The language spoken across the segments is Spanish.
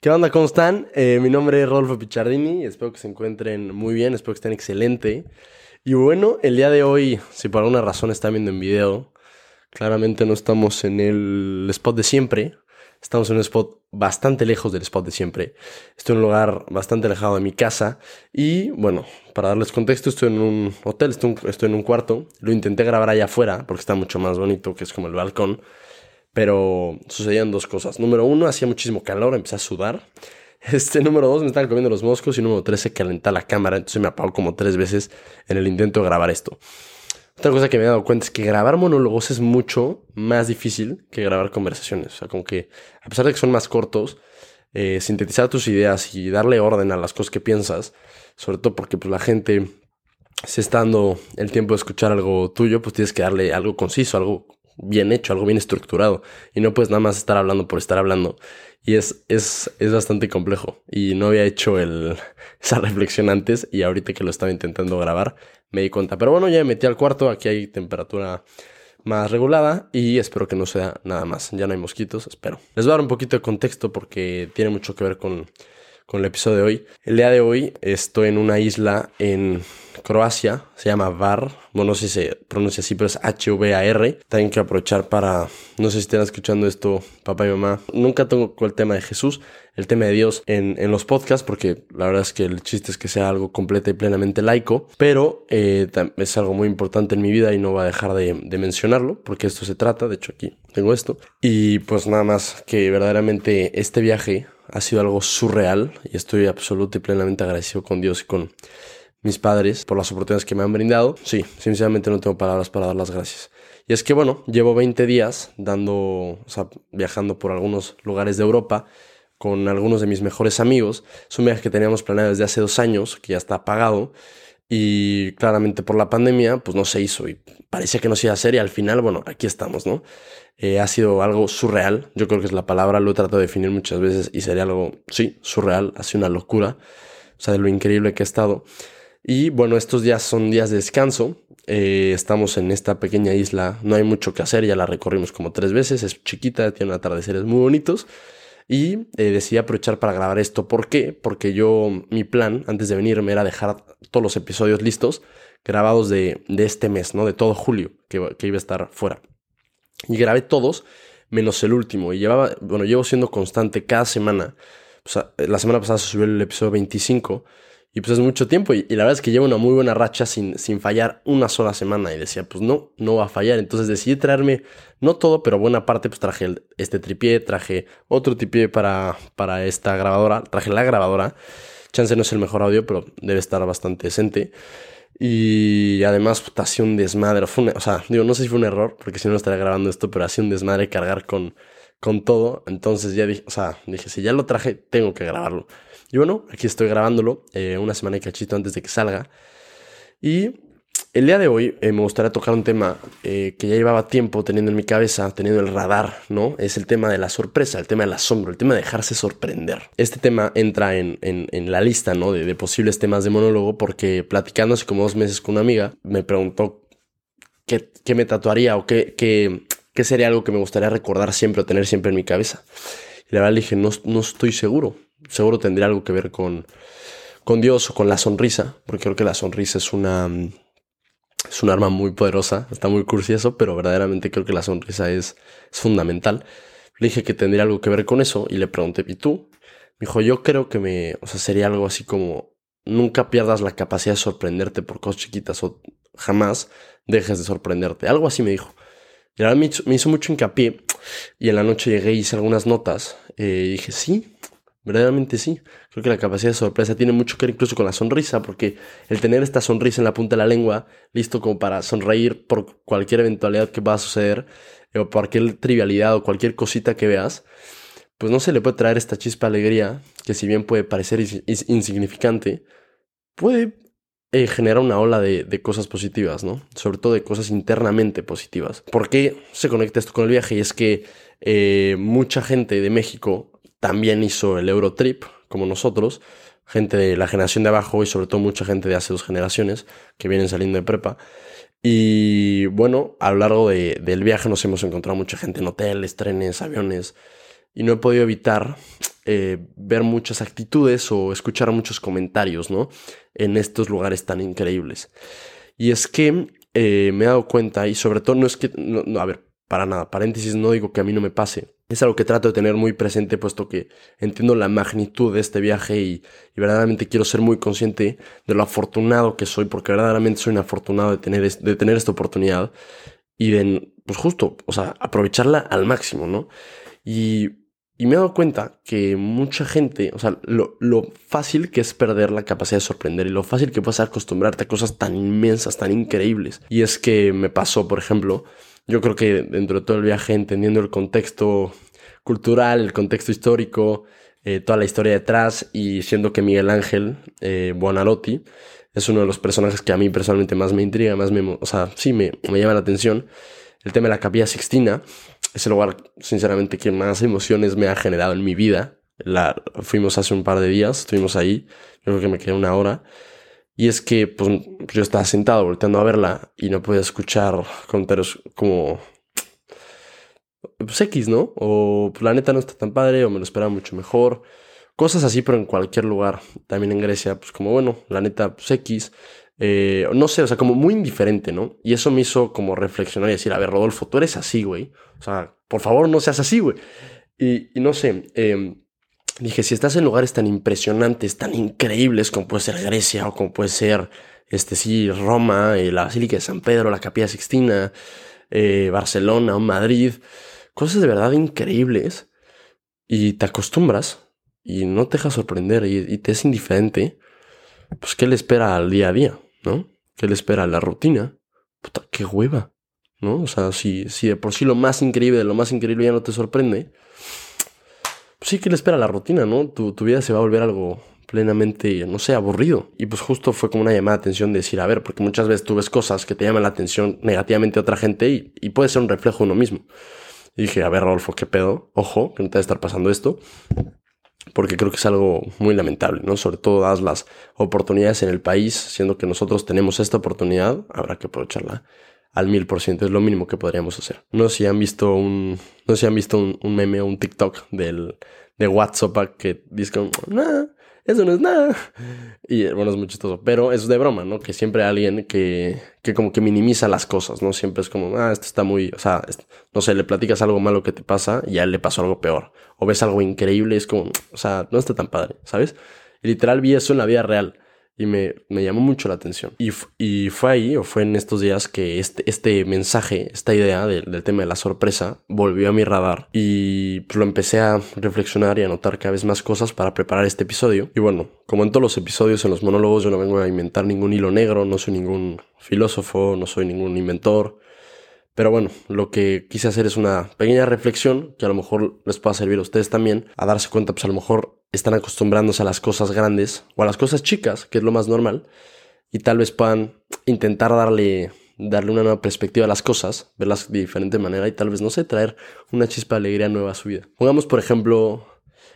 ¿Qué onda? ¿Cómo están? Eh, mi nombre es Rodolfo Pichardini. Espero que se encuentren muy bien, espero que estén excelente. Y bueno, el día de hoy, si por alguna razón están viendo en video, claramente no estamos en el spot de siempre. Estamos en un spot bastante lejos del spot de siempre. Estoy en un lugar bastante alejado de mi casa. Y bueno, para darles contexto, estoy en un hotel, estoy en un cuarto. Lo intenté grabar allá afuera porque está mucho más bonito, que es como el balcón. Pero sucedían dos cosas. Número uno, hacía muchísimo calor, empecé a sudar. Este número dos, me estaban comiendo los moscos. Y número tres, se calentaba la cámara. Entonces me apagó como tres veces en el intento de grabar esto. Otra cosa que me he dado cuenta es que grabar monólogos es mucho más difícil que grabar conversaciones. O sea, como que a pesar de que son más cortos, eh, sintetizar tus ideas y darle orden a las cosas que piensas, sobre todo porque pues, la gente se está dando el tiempo de escuchar algo tuyo, pues tienes que darle algo conciso, algo bien hecho, algo bien estructurado. Y no puedes nada más estar hablando por estar hablando. Y es, es, es bastante complejo. Y no había hecho el, esa reflexión antes y ahorita que lo estaba intentando grabar me di cuenta. Pero bueno, ya me metí al cuarto, aquí hay temperatura más regulada y espero que no sea nada más. Ya no hay mosquitos, espero. Les voy a dar un poquito de contexto porque tiene mucho que ver con, con el episodio de hoy. El día de hoy estoy en una isla en Croacia, se llama Var, bueno, no sé si se pronuncia así, pero es H-V-A-R. Tengo que aprovechar para, no sé si están escuchando esto, papá y mamá. Nunca tengo el tema de Jesús, el tema de Dios en, en los podcasts, porque la verdad es que el chiste es que sea algo completo y plenamente laico, pero eh, es algo muy importante en mi vida y no voy a dejar de, de mencionarlo, porque esto se trata, de hecho aquí tengo esto. Y pues nada más que verdaderamente este viaje ha sido algo surreal y estoy absolutamente y plenamente agradecido con Dios y con mis padres por las oportunidades que me han brindado. Sí, sinceramente no tengo palabras para dar las gracias. Y es que bueno, llevo 20 días dando, viajando por algunos lugares de Europa con algunos de mis mejores amigos. Es un viaje que teníamos planeado desde hace dos años, que ya está pagado. Y claramente por la pandemia, pues no se hizo y parecía que no se iba a hacer y al final, bueno, aquí estamos, ¿no? Eh, ha sido algo surreal, yo creo que es la palabra, lo he tratado de definir muchas veces y sería algo, sí, surreal, ha sido una locura, o sea, de lo increíble que ha estado. Y bueno, estos días son días de descanso. Eh, estamos en esta pequeña isla, no hay mucho que hacer, ya la recorrimos como tres veces, es chiquita, tiene atardeceres muy bonitos. Y eh, decidí aprovechar para grabar esto. ¿Por qué? Porque yo, mi plan antes de venirme era dejar todos los episodios listos, grabados de, de este mes, ¿no? De todo julio, que, que, iba a estar fuera. Y grabé todos, menos el último. Y llevaba, bueno, llevo siendo constante cada semana. O sea, la semana pasada se subió el episodio 25 y pues es mucho tiempo. Y, la verdad es que llevo una muy buena racha sin, sin fallar una sola semana. Y decía, pues no, no va a fallar. Entonces decidí traerme, no todo, pero buena parte, pues traje este tripié, traje otro tripié para, para esta grabadora, traje la grabadora. Chance no es el mejor audio, pero debe estar bastante decente. Y además, pues, ha sido un desmadre. o sea, digo, no sé si fue un error, porque si no, estaría grabando esto, pero ha sido un desmadre cargar con, con todo. Entonces ya dije, o sea, dije, si ya lo traje, tengo que grabarlo. Y bueno, aquí estoy grabándolo eh, una semana y cachito antes de que salga. Y el día de hoy eh, me gustaría tocar un tema eh, que ya llevaba tiempo teniendo en mi cabeza, teniendo el radar, ¿no? Es el tema de la sorpresa, el tema del asombro, el tema de dejarse sorprender. Este tema entra en, en, la lista, ¿no? De, posibles temas de monólogo porque platicando hace como dos meses con una amiga, me preguntó qué, qué me tatuaría o qué, qué, qué, sería algo que me gustaría recordar siempre o tener siempre en mi cabeza. Y la verdad le dije, no, no estoy seguro seguro tendría algo que ver con, con Dios o con la sonrisa, porque creo que la sonrisa es una, es un arma muy poderosa, está muy cursi eso, pero verdaderamente creo que la sonrisa es, fundamental. Le dije que tendría algo que ver con eso y le pregunté, ¿y tú? Me dijo, yo creo que me, o sea, sería algo así como, nunca pierdas la capacidad de sorprenderte por cosas chiquitas o jamás dejes de sorprenderte. Algo así me dijo. Y ahora me hizo, me hizo mucho hincapié y en la noche llegué y hice algunas notas eh, y dije, sí, Verdaderamente sí. Creo que la capacidad de sorpresa tiene mucho que ver incluso con la sonrisa, porque el tener esta sonrisa en la punta de la lengua, listo como para sonreír por cualquier eventualidad que va a suceder, o por cualquier trivialidad o cualquier cosita que veas, pues no se le puede traer esta chispa de alegría, que si bien puede parecer insignificante, puede eh, generar una ola de, de, cosas positivas, ¿no? Sobre todo de cosas internamente positivas. ¿Por qué se conecta esto con el viaje? Y es que eh, mucha gente de México también hizo el Eurotrip, como nosotros, gente de la generación de abajo y sobre todo mucha gente de hace dos generaciones que vienen saliendo de prepa. Y bueno, a lo largo de, del viaje nos hemos encontrado mucha gente en hoteles, trenes, aviones. y no he podido evitar eh, ver muchas actitudes o escuchar muchos comentarios, ¿no? En estos lugares tan increíbles. Y es que eh, me he dado cuenta, y sobre todo no es que, no, a ver, para nada, paréntesis, no digo que a mí no me pase. Es algo que trato de tener muy presente, puesto que entiendo la magnitud de este viaje y, verdaderamente quiero ser muy consciente de lo afortunado que soy, porque verdaderamente soy un afortunado de tener, de tener esta oportunidad y de, pues justo, o sea, aprovecharla al máximo, ¿no? Y, y me he dado cuenta que mucha gente, o sea, lo, lo, fácil que es perder la capacidad de sorprender y lo fácil que puedes acostumbrarte a cosas tan inmensas, tan increíbles. Y es que me pasó, por ejemplo, yo creo que dentro de todo el viaje, entendiendo el contexto cultural, el contexto histórico, eh, toda la historia detrás y siendo que Miguel Ángel eh, Buonarroti es uno de los personajes que a mí personalmente más me intriga, más me, o sea, sí me, me llama la atención. El tema de la capilla Sixtina es el lugar, sinceramente, que más emociones me ha generado en mi vida. La, fuimos hace un par de días, estuvimos ahí, yo creo que me quedé una hora. Y es que pues, yo estaba sentado volteando a verla y no podía escuchar comentarios como pues X, ¿no? O pues, la neta no está tan padre, o me lo esperaba mucho mejor. Cosas así, pero en cualquier lugar. También en Grecia, pues como bueno, la neta, pues X. Eh, no sé, o sea, como muy indiferente, ¿no? Y eso me hizo como reflexionar y decir, a ver, Rodolfo, tú eres así, güey. O sea, por favor, no seas así, güey. Y, no sé, eh, dije, si estás en lugares tan impresionantes, tan increíbles como puede ser Grecia o como puede ser, este sí, Roma, eh, la Basílica de San Pedro, la Capilla Sixtina, eh, Barcelona o Madrid, cosas de verdad increíbles y te acostumbras y no te dejas sorprender y, te es indiferente, pues ¿qué le espera al día a día? ¿No? ¿Qué le espera a la rutina? Puta, qué hueva, ¿no? O sea, si, si de por sí lo más increíble de lo más increíble ya no te sorprende, pues sí que le espera la rutina, ¿no? Tu, tu vida se va a volver algo plenamente, no sé, aburrido. Y pues justo fue como una llamada de atención de decir, a ver, porque muchas veces tú ves cosas que te llaman la atención negativamente a otra gente y, y puede ser un reflejo de uno mismo. Y dije, a ver, Rodolfo, ¿qué pedo? Ojo, que no te debe estar pasando esto. Porque creo que es algo muy lamentable, ¿no? Sobre todo dadas las oportunidades en el país, siendo que nosotros tenemos esta oportunidad, habrá que aprovecharla al mil por ciento. Es lo mínimo que podríamos hacer. No sé si han visto un, no sé si han visto un, meme o un TikTok del, de WhatsApp que dice, nada, eso no es nada. Y bueno, es muy chistoso, pero es de broma, ¿no? Que siempre hay alguien que, que como que minimiza las cosas, ¿no? Siempre es como, ah, esto está muy, o sea, no sé, le platicas algo malo que te pasa y a él le pasó algo peor. O ves algo increíble y es como, o sea, no está tan padre, ¿sabes? Y literal vi eso en la vida real y me, me, llamó mucho la atención. Y, y, fue ahí, o fue en estos días, que este, este mensaje, esta idea del, tema de la sorpresa, volvió a mi radar y pues, lo empecé a reflexionar y a notar cada vez más cosas para preparar este episodio. Y bueno, como en todos los episodios, en los monólogos, yo no vengo a inventar ningún hilo negro, no soy ningún filósofo, no soy ningún inventor. Pero bueno, lo que quise hacer es una pequeña reflexión que a lo mejor les pueda servir a ustedes también, a darse cuenta, pues a lo mejor están acostumbrándose a las cosas grandes o a las cosas chicas, que es lo más normal, y tal vez puedan intentar darle, darle una nueva perspectiva a las cosas, verlas de diferente manera y tal vez, no sé, traer una chispa de alegría nueva a su vida. Pongamos, por ejemplo,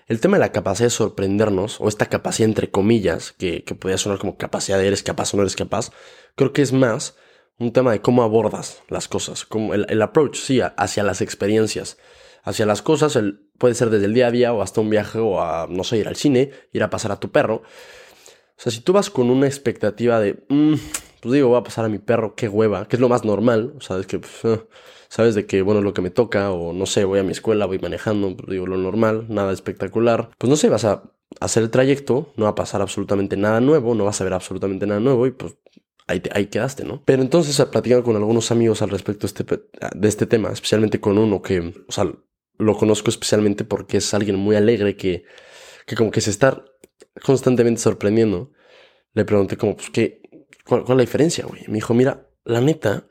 el tema de la capacidad de sorprendernos, o esta capacidad entre comillas, que, que podría sonar como capacidad de eres capaz o no eres capaz, creo que es más un tema de cómo abordas las cosas, como el, el approach, sí, hacia las experiencias hacia las cosas, el, puede ser desde el día a día o hasta un viaje o a, no sé, ir al cine, ir a pasar a tu perro. O sea, si tú vas con una expectativa de, mm, pues digo, voy a pasar a mi perro, qué hueva, que es lo más normal, sabes que, pues, eh, sabes de que, bueno, lo que me toca, o no sé, voy a mi escuela, voy manejando, pues digo, lo normal, nada espectacular. Pues no sé, vas a hacer el trayecto, no va a pasar absolutamente nada nuevo, no vas a ver absolutamente nada nuevo y pues Ahí, ahí, quedaste, ¿no? Pero entonces, platicando con algunos amigos al respecto este, de este tema, especialmente con uno que, o sea, lo conozco especialmente porque es alguien muy alegre que, que como que se está constantemente sorprendiendo. Le pregunté como, pues, ¿qué, cuál, cuál es la diferencia, güey? Me dijo, mira, la neta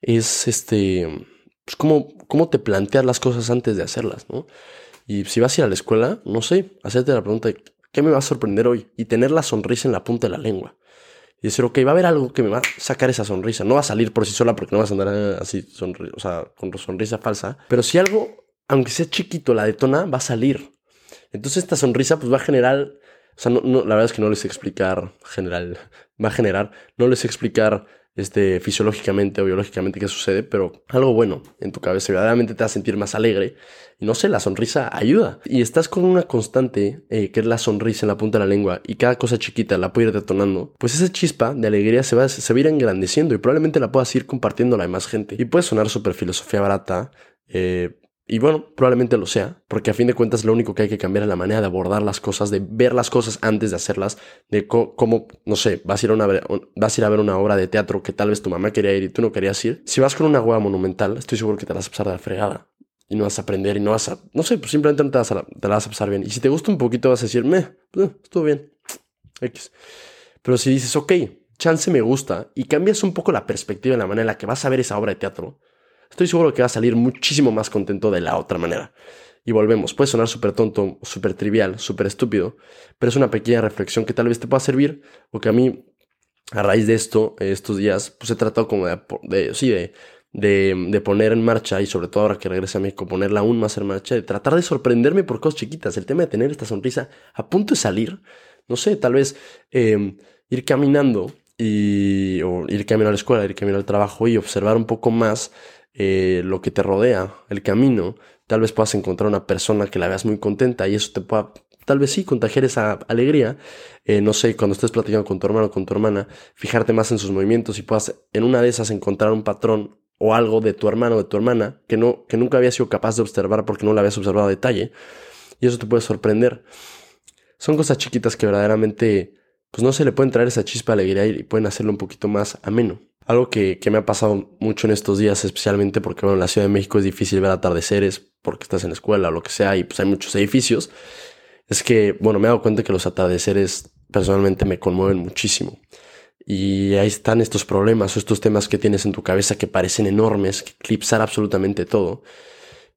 es este, pues, cómo, cómo te planteas las cosas antes de hacerlas, ¿no? Y si vas a ir a la escuela, no sé, hacerte la pregunta, ¿qué me va a sorprender hoy? Y tener la sonrisa en la punta de la lengua. Y decir, ok, va a haber algo que me va a sacar esa sonrisa. No va a salir por sí sola porque no vas a andar así, o sea, con sonrisa falsa. Pero si algo aunque sea chiquito, la detona, va a salir. Entonces esta sonrisa pues va a generar, o sea, la verdad es que no les explicar general, va a generar, no les explicar este, fisiológicamente o biológicamente qué sucede, pero algo bueno en tu cabeza verdaderamente te va a sentir más alegre. Y no sé, la sonrisa ayuda. Y estás con una constante, eh, que es la sonrisa en la punta de la lengua, y cada cosa chiquita la puede ir detonando, pues esa chispa de alegría se va, se va a ir engrandeciendo y probablemente la puedas ir compartiendo a la demás gente. Y puede sonar súper filosofía barata, eh, y bueno, probablemente lo sea, porque a fin de cuentas lo único que hay que cambiar es la manera de abordar las cosas, de ver las cosas antes de hacerlas, de cómo, no sé, vas a, ir a, una, vas a ir a ver una obra de teatro que tal vez tu mamá quería ir y tú no querías ir. Si vas con una hueá monumental, estoy seguro que te vas a pasar de la fregada y no vas a aprender y no vas a, no sé, pues simplemente no te, vas a, te la vas a pasar bien. Y si te gusta un poquito vas a decir, meh, pues, estuvo bien, X. Pero si dices, ok, chance me gusta y cambias un poco la perspectiva en la manera en la que vas a ver esa obra de teatro, estoy seguro que va a salir muchísimo más contento de la otra manera. Y volvemos, puede sonar súper tonto, súper trivial, súper estúpido, pero es una pequeña reflexión que tal vez te pueda servir o que a mí, a raíz de esto, estos días, pues he tratado como de, sí, de, de, poner en marcha y sobre todo ahora que regrese a México, ponerla aún más en marcha, de tratar de sorprenderme por cosas chiquitas. El tema de tener esta sonrisa a punto de salir, no sé, tal vez em, ir caminando y, o ir camino a la escuela, ir camino al trabajo y observar un poco más eh, lo que te rodea, el camino, tal vez puedas encontrar una persona que la veas muy contenta y eso te pueda, tal vez sí, contagiar esa alegría. Eh, no sé, cuando estés platicando con tu hermano o con tu hermana, fijarte más en sus movimientos y puedas en una de esas encontrar un patrón o algo de tu hermano o de tu hermana que, no, que nunca habías sido capaz de observar porque no la habías observado a detalle. Y eso te puede sorprender. Son cosas chiquitas que verdaderamente, pues no se le pueden traer esa chispa de alegría y pueden hacerlo un poquito más ameno. Algo que, me ha pasado mucho en estos días, especialmente porque bueno, en la Ciudad de México es difícil ver atardeceres porque estás en la escuela o lo que sea y pues hay muchos edificios, es que, bueno, me he dado cuenta que los atardeceres personalmente me conmueven muchísimo. Y ahí están estos problemas o estos temas que tienes en tu cabeza que parecen enormes, que eclipsar absolutamente todo.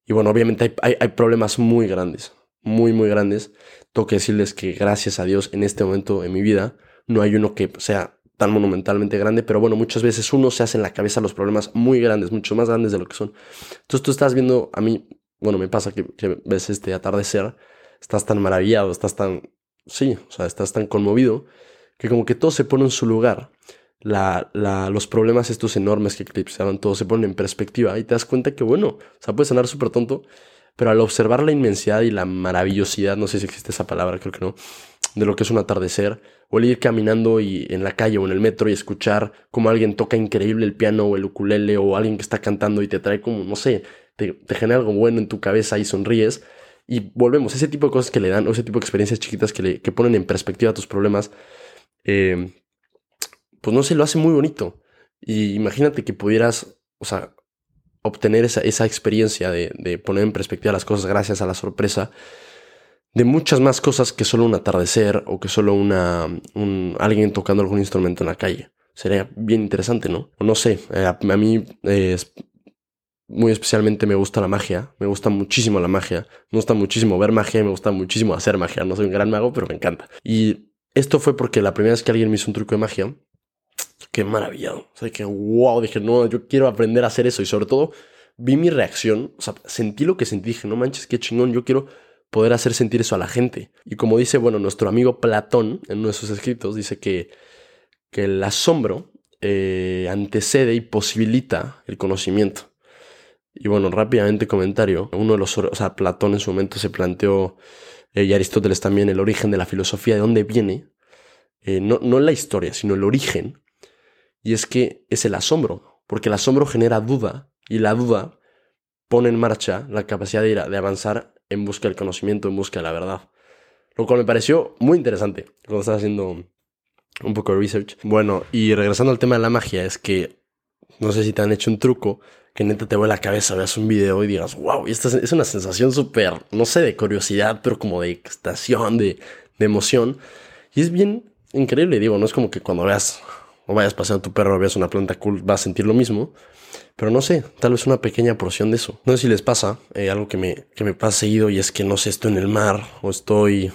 Y bueno, obviamente hay, hay problemas muy grandes, muy, muy grandes. Tengo que decirles que gracias a Dios en este momento en mi vida no hay uno que sea tan monumentalmente grande, pero bueno, muchas veces uno se hace en la cabeza los problemas muy grandes, mucho más grandes de lo que son. Entonces tú estás viendo, a mí, bueno, me pasa que, ves este atardecer, estás tan maravillado, estás tan, sí, o sea, estás tan conmovido, que como que todo se pone en su lugar. La, la, los problemas estos enormes que eclipsaron todo se ponen en perspectiva y te das cuenta que, bueno, o sea, puede sonar súper tonto, pero al observar la inmensidad y la maravillosidad, no sé si existe esa palabra, creo que no, de lo que es un atardecer, o el ir caminando y en la calle o en el metro y escuchar como alguien toca increíble el piano o el ukulele o alguien que está cantando y te trae como, no sé, te, genera algo bueno en tu cabeza y sonríes. Y volvemos, ese tipo de cosas que le dan, o ese tipo de experiencias chiquitas que, le, que ponen en perspectiva tus problemas, eh, pues no sé, lo hace muy bonito. Y imagínate que pudieras, o sea, obtener esa, esa experiencia de, de poner en perspectiva las cosas gracias a la sorpresa de muchas más cosas que solo un atardecer o que solo una, un, alguien tocando algún instrumento en la calle. Sería bien interesante, ¿no? No sé, eh, a, mí eh, muy especialmente me gusta la magia, me gusta muchísimo la magia, me gusta muchísimo ver magia me gusta muchísimo hacer magia. No soy un gran mago, pero me encanta. Y esto fue porque la primera vez que alguien me hizo un truco de magia, qué maravillado. O sea, que wow, dije, no, yo quiero aprender a hacer eso y sobre todo vi mi reacción, o sea, sentí lo que sentí, dije, no manches, qué chingón, yo quiero poder hacer sentir eso a la gente. Y como dice, bueno, nuestro amigo Platón en uno de sus escritos, dice que, que el asombro eh, antecede y posibilita el conocimiento. Y bueno, rápidamente comentario, uno de los, o sea, Platón en su momento se planteó, eh, y Aristóteles también, el origen de la filosofía, de dónde viene, eh, no, no la historia, sino el origen, y es que es el asombro, porque el asombro genera duda, y la duda pone en marcha la capacidad de, ir de avanzar en busca del conocimiento, en busca de la verdad. Lo cual me pareció muy interesante cuando estaba haciendo un poco de research. Bueno, y regresando al tema de la magia, es que no sé si te han hecho un truco que neta te vuela la cabeza, veas un video y digas, wow, y esta es una sensación súper, no sé, de curiosidad, pero como de extasión, de, de emoción. Y es bien increíble, digo, no es como que cuando veas o vayas paseando tu perro, veas una planta cool, vas a sentir lo mismo. Pero no sé, tal vez una pequeña porción de eso. No sé si les pasa eh, algo que me, que me pasa seguido y es que no sé, estoy en el mar o estoy,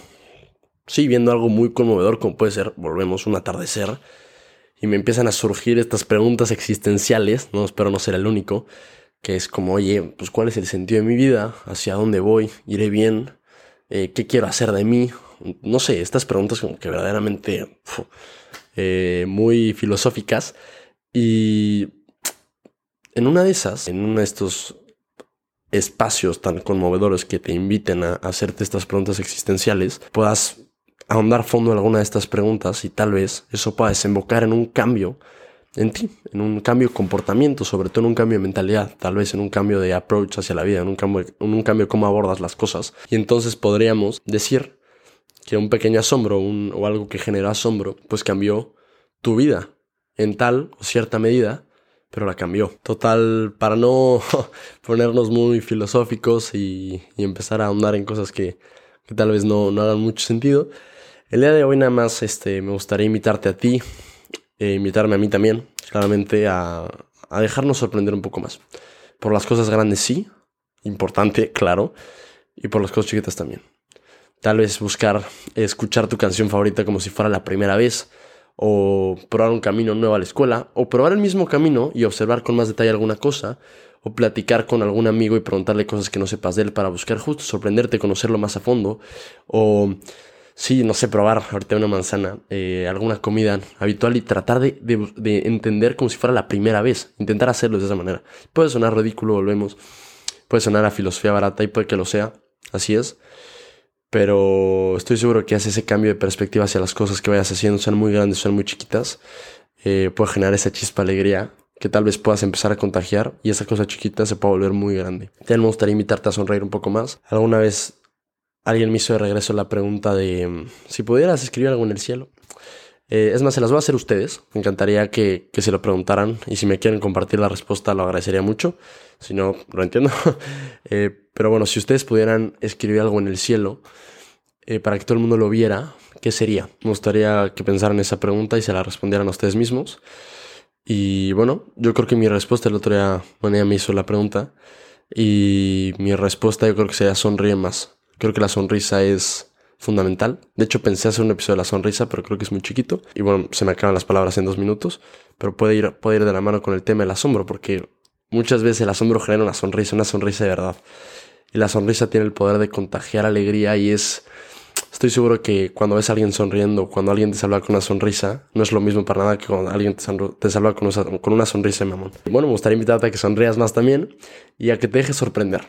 sí, viendo algo muy conmovedor como puede ser, volvemos, un atardecer. Y me empiezan a surgir estas preguntas existenciales, no espero no ser el único, que es como, oye, pues cuál es el sentido de mi vida, hacia dónde voy, iré bien, eh, qué quiero hacer de mí. No sé, estas preguntas como que verdaderamente eh, muy filosóficas Y en una de esas, en uno de estos espacios tan conmovedores que te inviten a hacerte estas preguntas existenciales, puedas ahondar fondo en alguna de estas preguntas y tal vez eso pueda desembocar en un cambio en ti, en un cambio de comportamiento, sobre todo en un cambio de mentalidad, tal vez en un cambio de approach hacia la vida, en un cambio, en un cambio de cómo abordas las cosas. Y entonces podríamos decir que un pequeño asombro o algo que genera asombro, pues cambió tu vida en tal o cierta medida, pero la cambió. Total, para no ponernos muy filosóficos y, empezar a ahondar en cosas que, tal vez no, no hagan mucho sentido, el día de hoy nada más este, me gustaría invitarte a ti e invitarme a mí también, claramente, a dejarnos sorprender un poco más. Por las cosas grandes sí, importante, claro, y por las cosas chiquitas también. Tal vez buscar escuchar tu canción favorita como si fuera la primera vez, o probar un camino nuevo a la escuela, o probar el mismo camino y observar con más detalle alguna cosa, o platicar con algún amigo y preguntarle cosas que no sepas de él para buscar justo sorprenderte, conocerlo más a fondo, o sí, no sé, probar ahorita una manzana, eh, alguna comida habitual y tratar de, de, entender como si fuera la primera vez, intentar hacerlo de esa manera. Puede sonar ridículo, volvemos, puede sonar a filosofía barata y puede que lo sea, así es, pero estoy seguro que hace ese cambio de perspectiva hacia las cosas que vayas haciendo, sean muy grandes, sean muy chiquitas, eh, puede generar esa chispa alegría que tal vez puedas empezar a contagiar y esa cosa chiquita se puede volver muy grande. También me gustaría invitarte a sonreír un poco más. Alguna vez alguien me hizo de regreso la pregunta de mm, si pudieras escribir algo en el cielo. Eh, es más, se las voy a hacer ustedes. Me encantaría que, que, se lo preguntaran y si me quieren compartir la respuesta lo agradecería mucho. Si no, lo entiendo. eh, pero bueno, si ustedes pudieran escribir algo en el cielo eh, para que todo el mundo lo viera, ¿qué sería? Me gustaría que pensaran esa pregunta y se la respondieran a ustedes mismos. Y bueno, yo creo que mi respuesta, el otro día Manea me hizo la pregunta y mi respuesta yo creo que sería sonríe más. Creo que la sonrisa es fundamental. De hecho, pensé hacer un episodio de la sonrisa, pero creo que es muy chiquito. Y bueno, se me acaban las palabras en dos minutos. Pero puede ir, puede ir de la mano con el tema del asombro, porque muchas veces el asombro genera una sonrisa, una sonrisa de verdad. Y la sonrisa tiene el poder de contagiar alegría y es... Estoy seguro que cuando ves a alguien sonriendo, cuando alguien te saluda con una sonrisa, no es lo mismo para nada que cuando alguien te, saluda con, con una sonrisa, mamón. Bueno, me gustaría invitarte a que sonrías más también y a que te dejes sorprender.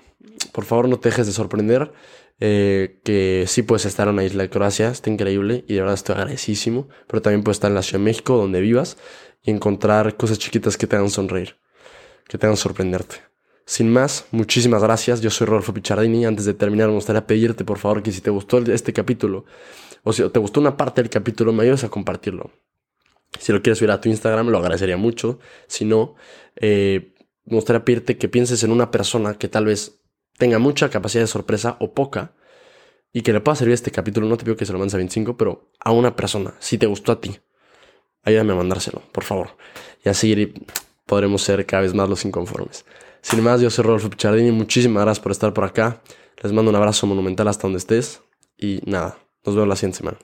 Por favor, no te dejes de sorprender. Eh, que sí puedes estar en una isla de Croacia, está increíble y de verdad estoy agradecísimo, pero también puedes estar en la Ciudad de México, donde vivas, y encontrar cosas chiquitas que te hagan sonreír, que te hagan sorprenderte. Sin más, muchísimas gracias, yo soy Rodolfo Pichardini, antes de terminar me gustaría pedirte por favor que si te gustó este capítulo, o si te gustó una parte del capítulo, me ayudes a compartirlo. Si lo quieres subir a tu Instagram, lo agradecería mucho. Si no, eh, me gustaría pedirte que pienses en una persona que tal vez tenga mucha capacidad de sorpresa o poca y que le pueda servir este capítulo, no te pido que se lo mandes a 25, pero a una persona, si te gustó a ti, ayúdame a mandárselo, por favor. Y así podremos ser cada vez más los inconformes. Sin más, yo soy Rodolfo Pichardini, muchísimas gracias por estar por acá. Les mando un abrazo monumental hasta donde estés y nada, nos vemos la siguiente semana.